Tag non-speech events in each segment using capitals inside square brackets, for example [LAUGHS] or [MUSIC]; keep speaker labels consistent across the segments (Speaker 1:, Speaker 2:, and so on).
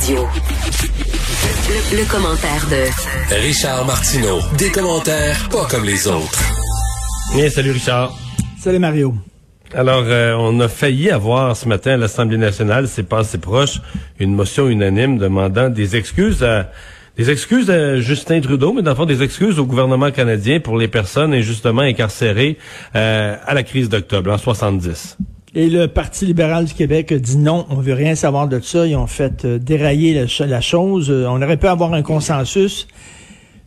Speaker 1: Radio. Le, le commentaire de
Speaker 2: Richard Martineau. Des commentaires pas comme les autres.
Speaker 3: Bien, salut Richard.
Speaker 4: Salut Mario.
Speaker 3: Alors, euh, on a failli avoir ce matin à l'Assemblée nationale, c'est pas assez proche, une motion unanime demandant des excuses à des excuses à Justin Trudeau, mais dans des excuses au gouvernement canadien pour les personnes injustement incarcérées euh, à la crise d'octobre en 70.
Speaker 4: Et le Parti libéral du Québec dit non, on veut rien savoir de ça. Ils ont fait euh, dérailler la, chose. On aurait pu avoir un consensus.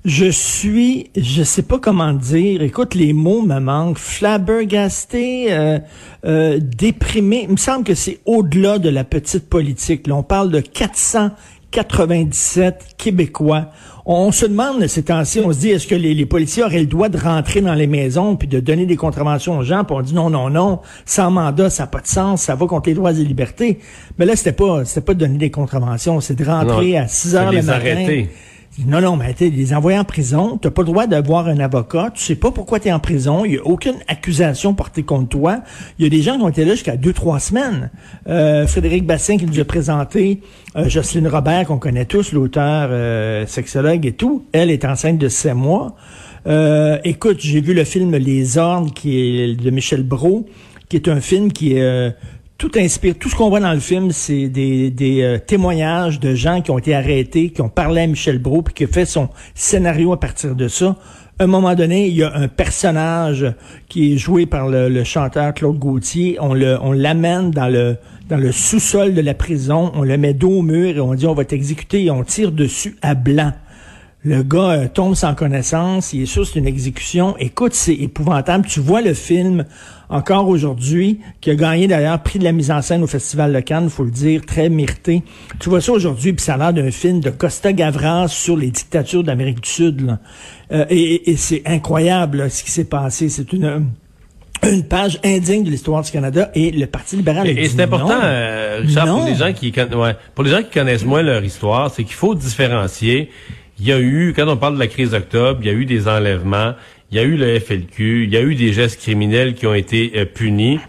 Speaker 4: Je suis, je sais pas comment dire. Écoute, les mots me manquent. Flabbergasté, euh, euh, déprimé. Il me semble que c'est au-delà de la petite politique. On parle de 497 Québécois. On, se demande ces temps-ci, on se dit, est-ce que les, les, policiers auraient le droit de rentrer dans les maisons puis de donner des contraventions aux gens? Puis on dit non, non, non, sans mandat, ça n'a pas de sens, ça va contre les droits et libertés. Mais là, c'était pas, c'était pas de donner des contraventions, c'est de rentrer à 6 heures le matin. Arrêter. Non, non, mais tu les envoyer en prison, tu pas le droit d'avoir un avocat, tu sais pas pourquoi tu es en prison, il y a aucune accusation portée contre toi. Il y a des gens qui ont été là jusqu'à deux, trois semaines. Euh, Frédéric Bassin qui nous a présenté euh, Jocelyne Robert, qu'on connaît tous, l'auteur euh, sexologue et tout. Elle est enceinte de sept mois. Euh, écoute, j'ai vu le film Les Ordres qui de Michel Brault, qui est un film qui est tout inspire, tout ce qu'on voit dans le film, c'est des, euh, témoignages de gens qui ont été arrêtés, qui ont parlé à Michel Brault, puis qui a fait son scénario à partir de ça. À un moment donné, il y a un personnage qui est joué par le, chanteur Claude Gauthier. On le, on l'amène dans le, dans le sous-sol de la prison. On le met dos au mur et on dit on va t'exécuter et on tire dessus à blanc. Le gars euh, tombe sans connaissance, il est sûr c'est une exécution. Écoute, c'est épouvantable. Tu vois le film encore aujourd'hui, qui a gagné d'ailleurs prix de la mise en scène au Festival de Cannes, faut le dire, très mérité. Tu vois ça aujourd'hui, puis ça a l'air d'un film de Costa Gavras sur les dictatures d'Amérique du Sud. Euh, et, et c'est incroyable ce qui s'est passé. C'est une une page indigne de l'histoire du Canada et le Parti libéral.
Speaker 3: Et, et c'est important, euh, Richard, pour les gens qui ouais, pour les gens qui connaissent moins leur histoire, c'est qu'il faut différencier il y a eu, quand on parle de la crise d'octobre, il y a eu des enlèvements, il y a eu le FLQ, il y a eu des gestes criminels qui ont été euh, punis.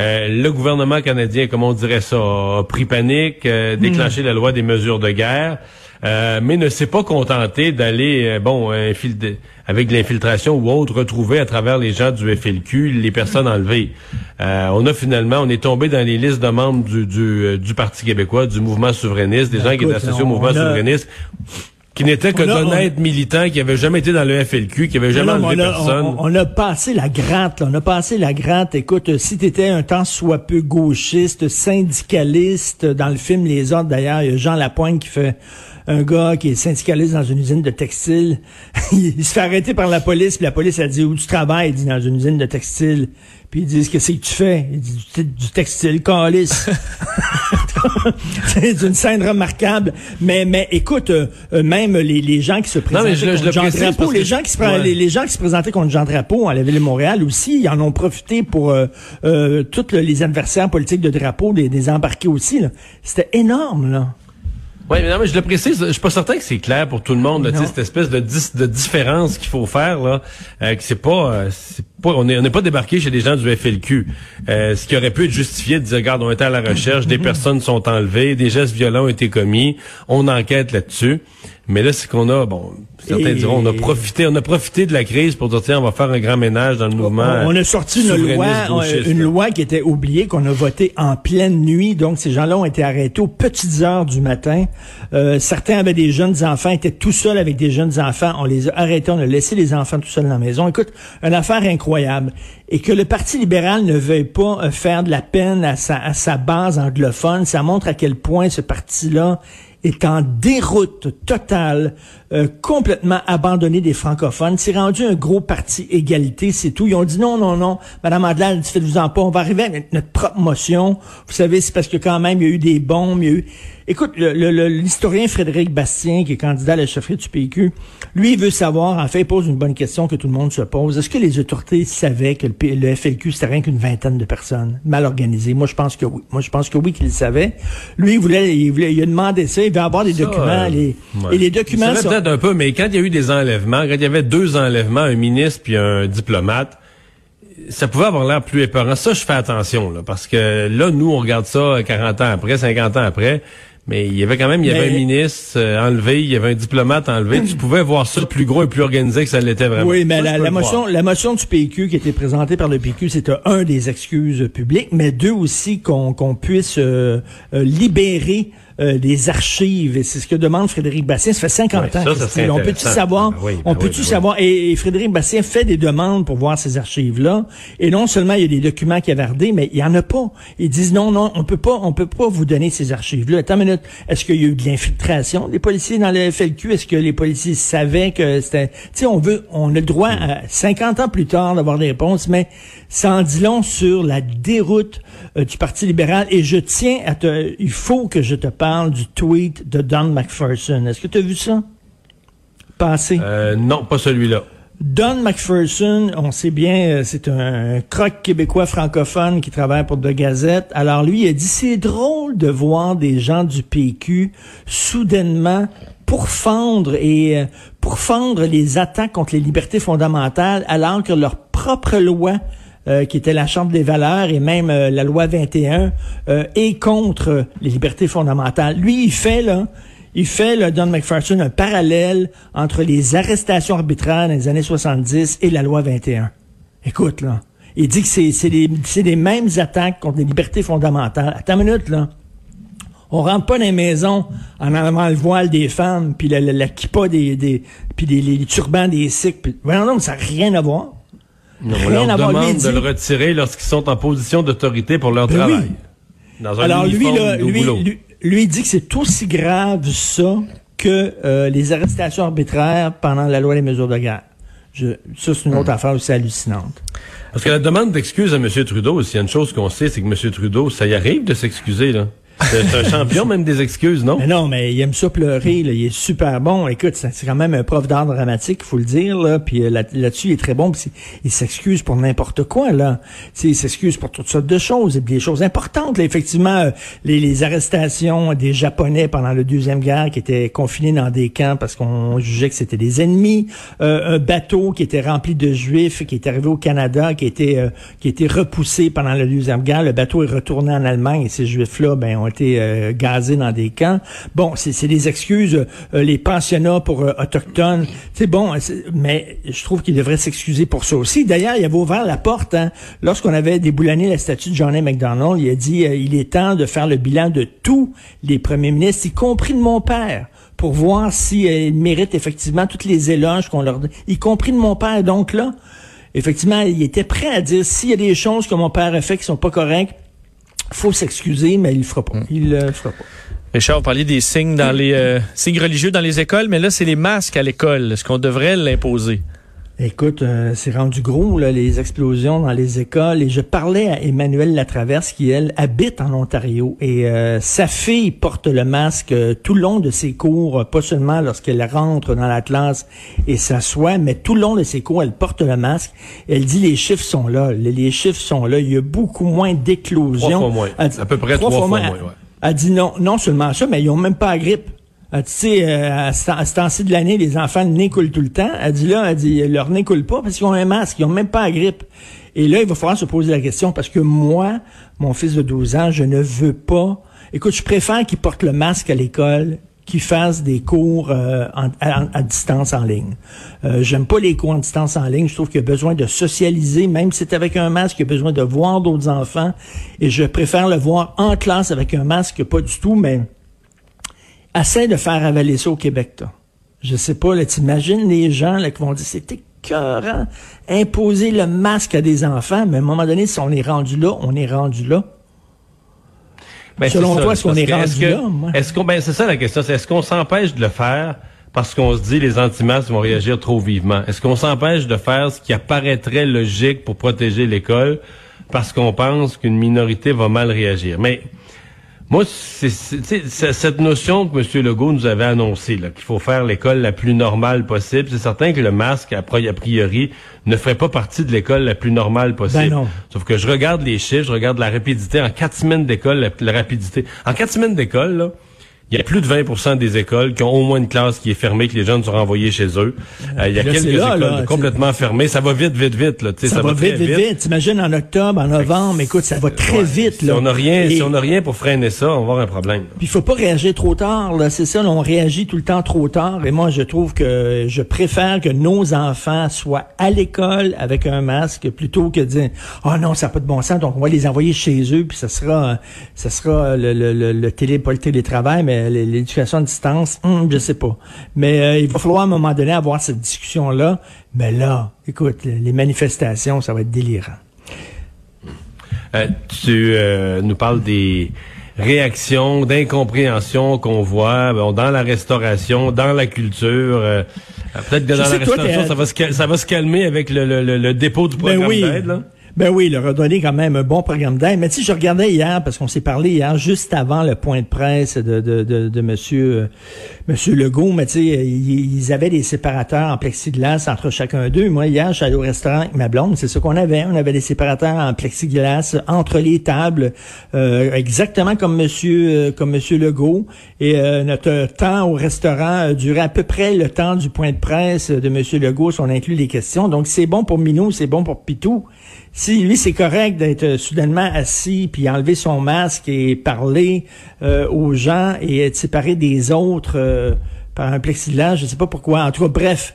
Speaker 3: Euh, le gouvernement canadien, comme on dirait ça, a pris panique, euh, déclenché la loi des mesures de guerre, mais ne s'est pas contenté d'aller, bon, avec l'infiltration ou autre, retrouver à travers les gens du FLQ les personnes enlevées. on a finalement, on est tombé dans les listes de membres du, du, Parti québécois, du mouvement souverainiste, des gens qui étaient associés au mouvement souverainiste qui n'était que d'honnêtes militants, qui n'avaient jamais été dans le FLQ, qui n'avaient jamais enlevé personne.
Speaker 4: On, a passé la gratte, là, on a passé la gratte. Écoute, si tu étais un temps soit peu gauchiste, syndicaliste, dans le film Les Ordres d'ailleurs, il y a Jean Lapointe qui fait un gars qui est syndicaliste dans une usine de textile. [LAUGHS] il, se fait arrêter par la police, puis la police a dit où tu travailles, il dit dans une usine de textile. Puis ils disent qu'est-ce que tu fais? Il dit du textile calice. [LAUGHS] c'est une scène remarquable. Mais mais écoute, euh, euh, même les, les gens qui se présentaient contre Jean Drapeau, les gens qui se les, gens qui se présentaient contre Jean Drapeau à la ville de Montréal aussi, ils en ont profité pour euh, tous les adversaires politiques de Drapeau, des, des embarquer aussi. C'était énorme là.
Speaker 3: Oui, mais non, mais je le précise, je suis pas certain que c'est clair pour tout le monde, là, cette espèce de, de différence qu'il faut faire, là, que c'est pas, on n'est on est pas débarqué chez des gens du FLQ. Euh, ce qui aurait pu être justifié de dire, regarde, on était à la recherche, des personnes sont enlevées, des gestes violents ont été commis, on enquête là-dessus. Mais là, c'est qu'on a, bon, certains diront, on a profité, on a profité de la crise pour dire, tiens, on va faire un grand ménage dans le mouvement.
Speaker 4: On, a sorti une loi, une loi qui était oubliée, qu'on a votée en pleine nuit. Donc, ces gens-là ont été arrêtés aux petites heures du matin. Euh, certains avaient des jeunes enfants, étaient tout seuls avec des jeunes enfants. On les a arrêtés, on a laissé les enfants tout seuls dans la maison. Écoute, une affaire incroyable. Et que le Parti libéral ne veuille pas euh, faire de la peine à sa, base anglophone, ça montre à quel point ce parti-là est en déroute totale, euh, complètement abandonné des francophones. C'est rendu un gros parti égalité, c'est tout. Ils ont dit non, non, non. Madame Adelaide, faites-vous en pas. On va arriver à notre propre motion. Vous savez, c'est parce que quand même, il y a eu des bombes, il y a eu... Écoute, l'historien Frédéric Bastien, qui est candidat à la chefferie du PQ, lui, il veut savoir, en fait, il pose une bonne question que tout le monde se pose. Est-ce que les autorités savaient que le, FLQ, c'était rien qu'une vingtaine de personnes mal organisées? Moi, je pense que oui. Moi, je pense que oui qu'ils le savaient. Lui, il voulait, il voulait, il a demandé ça, il veut avoir des documents. Euh, les, Et les documents
Speaker 3: sont... peut-être un peu, mais quand il y a eu des enlèvements, quand il y avait deux enlèvements, un ministre puis un diplomate, ça pouvait avoir l'air plus épeurant. Ça, je fais attention, là, parce que là, nous, on regarde ça 40 ans après, 50 ans après. Mais il y avait quand même, il y avait un ministre euh, enlevé, il y avait un diplomate enlevé. tu pouvais voir ça plus gros et plus organisé que ça l'était vraiment.
Speaker 4: Oui, mais la, motion, la motion du PQ qui été présentée par le PQ, c'était un des excuses publiques, mais deux aussi qu'on qu'on puisse euh, euh, libérer euh, des archives. Et c'est ce que demande Frédéric Bastien. Ça fait 50 ans. on peut-tu savoir, ben on ben peut-tu ben savoir, et, Frédéric Bastien fait des demandes pour voir ces archives-là. Et non seulement il y a des documents qui avardés, mais il y en a pas. Ils disent non, non, on peut pas, on peut pas vous donner ces archives-là. Attends une minute. Est-ce qu'il y a eu de l'infiltration des policiers dans le FLQ? Est-ce que les policiers savaient que c'était, tu sais, on veut, on a le droit, à 50 ans plus tard, d'avoir des réponses, mais ça en dit long sur la déroute euh, du Parti libéral. Et je tiens à te... Il faut que je te parle du tweet de Don McPherson. Est-ce que tu as vu ça? Passer?
Speaker 3: Euh, non, pas celui-là.
Speaker 4: Don McPherson, on sait bien, euh, c'est un croc québécois francophone qui travaille pour De Gazette. Alors lui, il a dit, c'est drôle de voir des gens du PQ soudainement pourfendre et pourfendre les attaques contre les libertés fondamentales alors que leur propre loi euh, qui était la Chambre des valeurs et même euh, la loi 21 euh, est contre les libertés fondamentales. Lui, il fait là, il fait là, Don McPherson un parallèle entre les arrestations arbitraires dans les années 70 et la loi 21. Écoute là, il dit que c'est les les mêmes attaques contre les libertés fondamentales. Attends une minute là. On rentre pas dans les maisons en enlevant le voile des femmes, puis la, la, la kippa des, des puis les, turbans des sikhs. Puis, non, ça n'a rien à voir.
Speaker 3: On leur demande de le retirer lorsqu'ils sont en position d'autorité pour leur ben travail.
Speaker 4: Dans un Alors lui, lui, lui, dit que c'est aussi grave ça que euh, les arrestations arbitraires pendant la loi des mesures de guerre. Je, ça, c'est une autre affaire aussi hallucinante.
Speaker 3: Parce que la demande d'excuses à M. Trudeau, s'il y a une chose qu'on sait, c'est que M. Trudeau, ça y arrive de s'excuser, là. C'est un champion même des excuses, non?
Speaker 4: Mais non, mais il aime ça pleurer. Là. Il est super bon. Écoute, c'est quand même un prof d'art dramatique, il faut le dire. Là. Puis euh, là-dessus, il est très bon. Puis il s'excuse pour n'importe quoi. là. il s'excuse pour toutes sortes de choses. Et des choses importantes. Là. Effectivement, euh, les, arrestations des Japonais pendant la Deuxième Guerre qui étaient confinés dans des camps parce qu'on jugeait que c'était des ennemis. Euh, un bateau qui était rempli de Juifs qui est arrivé au Canada, qui était, qui était repoussé pendant la Deuxième Guerre. Le bateau est retourné en Allemagne et ces Juifs-là, ben, ont été euh, dans des camps. Bon, c'est des excuses, euh, les pensionnats pour euh, autochtones. C'est bon, mais je trouve qu'il devrait s'excuser pour ça aussi. D'ailleurs, il avait ouvert la porte hein, lorsqu'on avait déboulonné la statue de John A. MacDonald. Il a dit il est temps de faire le bilan de tous les premiers ministres, y compris de mon père pour voir s'ils si, méritent effectivement toutes les éloges qu'on leur donne, y compris de mon père. Donc là, effectivement, il était prêt à dire s'il y a des choses que mon père a fait qui sont pas correctes, faut s'excuser, mais il le fera pas. Il le fera pas.
Speaker 5: Richard, vous parliez des signes dans les euh, signes religieux dans les écoles, mais là, c'est les masques à l'école. Est-ce qu'on devrait l'imposer?
Speaker 4: Écoute, euh, c'est rendu gros, là, les explosions dans les écoles. Et je parlais à Emmanuel Latraverse, qui, elle, habite en Ontario. Et euh, sa fille porte le masque euh, tout le long de ses cours, pas seulement lorsqu'elle rentre dans la classe et s'assoit, mais tout le long de ses cours, elle porte le masque. Elle dit, les chiffres sont là. Les, chiffres sont là. Il y a beaucoup moins d'éclosions. Trois
Speaker 3: fois moins. à peu près trois, fois, moins.
Speaker 4: Elle, dit non, non seulement ça, mais ils ont même pas la grippe. Elle tu sais, euh, à ce temps-ci de l'année, les enfants, le tout le temps. Elle dit là, elle dit, leur nez coule pas parce qu'ils ont un masque, ils ont même pas la grippe. Et là, il va falloir se poser la question parce que moi, mon fils de 12 ans, je ne veux pas. Écoute, je préfère qu'il porte le masque à l'école qu'il fasse des cours euh, à, distance en ligne. Euh, J'aime pas les cours en distance en ligne. Je trouve qu'il y a besoin de socialiser, même si c'est avec un masque, il y a besoin de voir d'autres enfants. Et je préfère le voir en classe avec un masque, pas du tout, mais essaie de faire avaler ça au Québec, toi. Je sais pas, là, t'imagines les gens là, qui vont dire c'est écœurant, imposer le masque à des enfants, mais à un moment donné, si on est rendu là, on est rendu là. Ben, Selon toi, est-ce qu'on est, rendu là?
Speaker 3: Est-ce qu'on, ben, c'est ça la question, c'est est-ce qu'on s'empêche de le faire parce qu'on se dit les anti-masques vont réagir trop vivement? Est-ce qu'on s'empêche de faire ce qui apparaîtrait logique pour protéger l'école parce qu'on pense qu'une minorité va mal réagir? Mais Moi, c'est cette notion que M. Legault nous avait annoncée, qu'il faut faire l'école la plus normale possible. C'est certain que le masque, a priori, ne ferait pas partie de l'école la plus normale possible.
Speaker 4: Ben
Speaker 3: Sauf que je regarde les chiffres, je regarde la rapidité. En quatre semaines d'école, la, la, rapidité. En quatre semaines d'école, là, il y a plus de 20% des écoles qui ont au moins une classe qui est fermée, que les jeunes sont renvoyés chez eux. Euh, il y a quelques écoles complètement fermées. Ça va vite, vite, vite. Là,
Speaker 4: ça, ça va, vite, vite, vite. T'imagines en octobre, en novembre, écoute, ça va très vite.
Speaker 3: Là. Si on n'a rien, si on n'a rien pour freiner ça, on va avoir un problème.
Speaker 4: Puis il faut pas réagir trop tard. Là, c'est ça. on réagit tout le temps trop tard. Et moi, je trouve que je préfère que nos enfants soient à l'école avec un masque plutôt que de dire, oh non, ça n'a pas de bon sens, donc on va les envoyer chez eux, puis ça sera, ça sera le, le, le, le télé, pas le télétravail, mais l'éducation à distance, hum, je sais pas. Mais euh, il va falloir à un moment donné avoir cette discussion-là. Mais là, écoute, les manifestations, ça va être délirant.
Speaker 3: Euh, tu euh, nous parles des réactions, d'incompréhension qu'on voit dans la restauration, dans la culture. Peut-être que dans la restauration, ça, va se, ça va se calmer avec le, dépôt du ben programme d'aide.
Speaker 4: Ben oui, leur a donné quand même un bon programme d'aide. Mais sais, je regardais hier, parce qu'on s'est parlé hier, juste avant le point de presse de, de, de, de monsieur, euh, monsieur Legault, mais tu sais, ils, avaient des séparateurs en plexiglas entre chacun d'eux. Moi, hier, je suis allé au restaurant avec ma blonde, c'est ce qu'on avait. On avait des séparateurs en plexiglas entre les tables, euh, exactement comme monsieur, euh, comme monsieur Legault. Et notre temps au restaurant durait à peu près le temps du point de presse de monsieur Legault, si on inclut les questions. Donc, c'est bon pour Minou, c'est bon pour Pitou. Si lui, c'est correct d'être euh, soudainement assis, puis enlever son masque et parler euh, aux gens et être séparé des autres euh, par un plexiglas, je ne sais pas pourquoi. En tout cas, bref,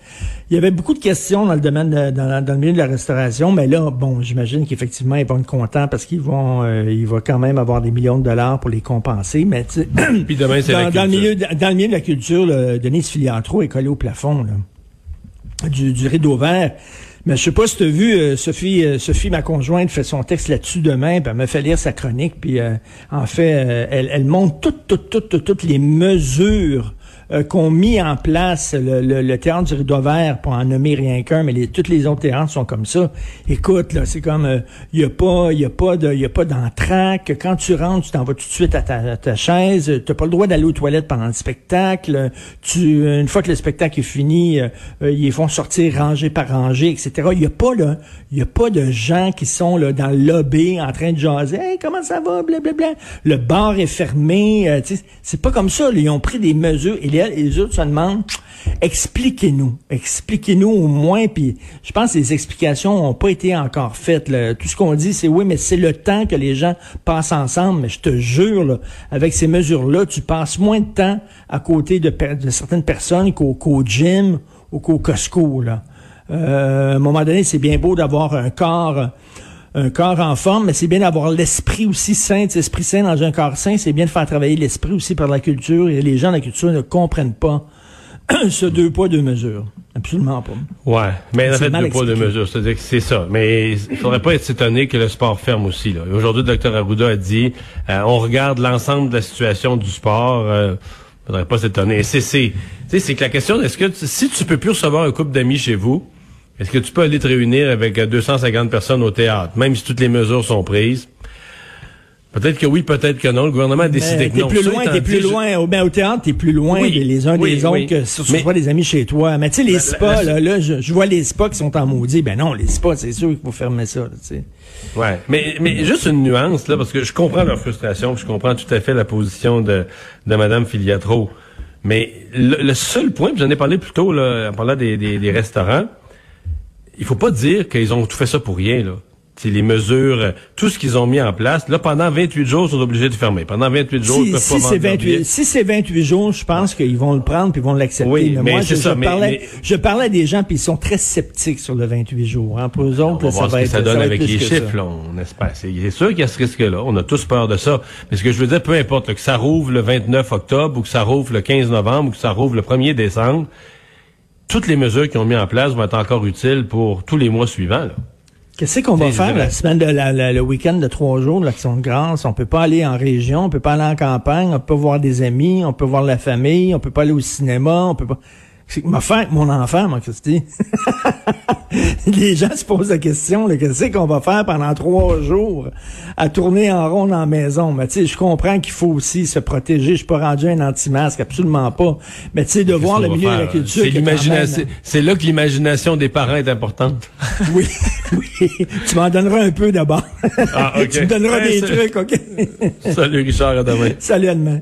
Speaker 4: il y avait beaucoup de questions dans le domaine, dans, le milieu de la restauration, mais là, bon, j'imagine qu'effectivement, ils vont être contents parce qu'ils vont, il va quand même avoir des millions de dollars pour les compenser. Mais [COUGHS]
Speaker 3: puis demain, c'est
Speaker 4: dans, dans, le milieu, dans le milieu de la culture, le, Denise Filiatro est collé au plafond là, du, du rideau vert. Mais je sais pas si tu as vu, euh, Sophie, euh, Sophie, ma conjointe, fait son texte là-dessus demain, puis elle me fait lire sa chronique, puis euh, en fait, elle, elle montre toutes, toutes, toutes, toutes les mesures euh, qu'ont mis en place le, le, théâtre du Rideau Vert, pour en nommer rien qu'un, mais les, toutes les autres théâtres sont comme ça. Écoute, là, c'est comme, il euh, y a pas, y a pas de, y a pas d'entraque. Quand tu rentres, tu t'en vas tout de suite à ta, ta chaise. T'as pas le droit d'aller aux toilettes pendant le spectacle. Tu, une fois que le spectacle est fini, euh, ils font sortir rangée par rangée, etc. Il y a pas là, il y a pas de gens qui sont là dans le lobby en train de jaser. Hey, comment ça va, blablabla. Le bar est fermé. c'est pas comme ça. ils ont pris des mesures. Autres se demandent, expliquez-nous, expliquez-nous au moins, puis je pense que les explications n'ont pas été encore faites. Tout ce qu'on dit, c'est oui, mais c'est le temps que les gens passent ensemble, mais je te jure, avec ces mesures-là, tu passes moins de temps à côté de, certaines personnes qu'au gym ou qu'au Costco. Là. Euh, à un moment donné, c'est bien beau d'avoir un corps un corps en forme, mais c'est bien d'avoir l'esprit aussi sain, l'esprit sain dans un corps sain, c'est bien de faire travailler l'esprit aussi par la culture, et les gens de la culture ne comprennent pas [CLEARS THROAT] ce deux poids, deux mesures. Absolument pas.
Speaker 3: Ouais, mais en fait, deux poids, deux mesures, c'est-à-dire que c'est ça. Mais il faudrait pas être étonné que le sport ferme aussi. Aujourd'hui, le docteur Arruda a dit, euh, on regarde l'ensemble de la situation du sport, euh, faudrait pas s'étonner. C'est, c'est, c'est que la question, est-ce que si tu peux plus recevoir un couple d'amis chez vous, est-ce que tu peux aller te réunir avec 250 personnes au théâtre, même si toutes les mesures sont prises? Peut-être que oui, peut-être que non. Le gouvernement a décidé que non.
Speaker 4: Plus loin, t'es plus loin. Au, ben, au théâtre, t'es plus loin les uns des autres que si tu vois des amis chez toi. Mais tu sais, les ben, spas, là, là je, vois les spas qui sont en maudit. Ben non, les spas, c'est sûr qu'il faut fermer ça. Tu sais.
Speaker 3: Ouais, mais mais juste une nuance là, parce que je comprends leur frustration, je comprends tout à fait la position de de Madame Filiatro. Mais le, seul point, j'en ai parlé plus tôt là, en parlant des, des, des restaurants il faut pas dire qu'ils ont tout fait ça pour rien, là. C'est les mesures, euh, tout ce qu'ils ont mis en place. Là, pendant 28 jours, ils sont obligés de fermer. Pendant 28 jours, si, ils peuvent
Speaker 4: si
Speaker 3: pas
Speaker 4: 28, Si c'est 28 jours, je pense qu'ils vont le prendre puis ils vont l'accepter. Oui, mais, moi, je, ça, parlais, je parlais à des gens puis ils sont très sceptiques sur le 28 jours. Hein. Pour eux autres,
Speaker 3: on
Speaker 4: ça
Speaker 3: va
Speaker 4: être,
Speaker 3: ça donne avec les chiffres, là, on espère. C'est sûr qu'il y a ce risque-là. On a tous peur de ça. Mais ce que je veux dire, peu importe que ça rouvre le 29 octobre ou que ça rouvre le 15 novembre ou que ça rouvre le 1er décembre, toutes les mesures qu'ils ont mis en place vont être encore utiles pour tous les mois suivants.
Speaker 4: Qu'est-ce qu'on va faire la semaine de la, le week-end de trois jours de l'Action de grâce? On peut pas aller en région, on peut pas aller en campagne, on peut voir des amis, on peut voir la famille, on peut pas aller au cinéma, on peut pas. C'est que m'a fait mon enfant, mon Christy. [LAUGHS] Les gens se posent la question, qu'est-ce qu'on va faire pendant trois jours à tourner en rond dans la maison? Mais tu sais, je comprends qu'il faut aussi se protéger. Je suis pas rendu un anti-masque, absolument pas. Mais tu sais, de voir le milieu de la culture.
Speaker 3: C'est l'imagination. C'est là que l'imagination des parents est importante. [LAUGHS]
Speaker 4: oui, oui. Tu m'en donneras un peu d'abord. Ah, [LAUGHS] tu me donneras des trucs, OK?
Speaker 3: Salut Richard, à demain.
Speaker 4: Salut à demain.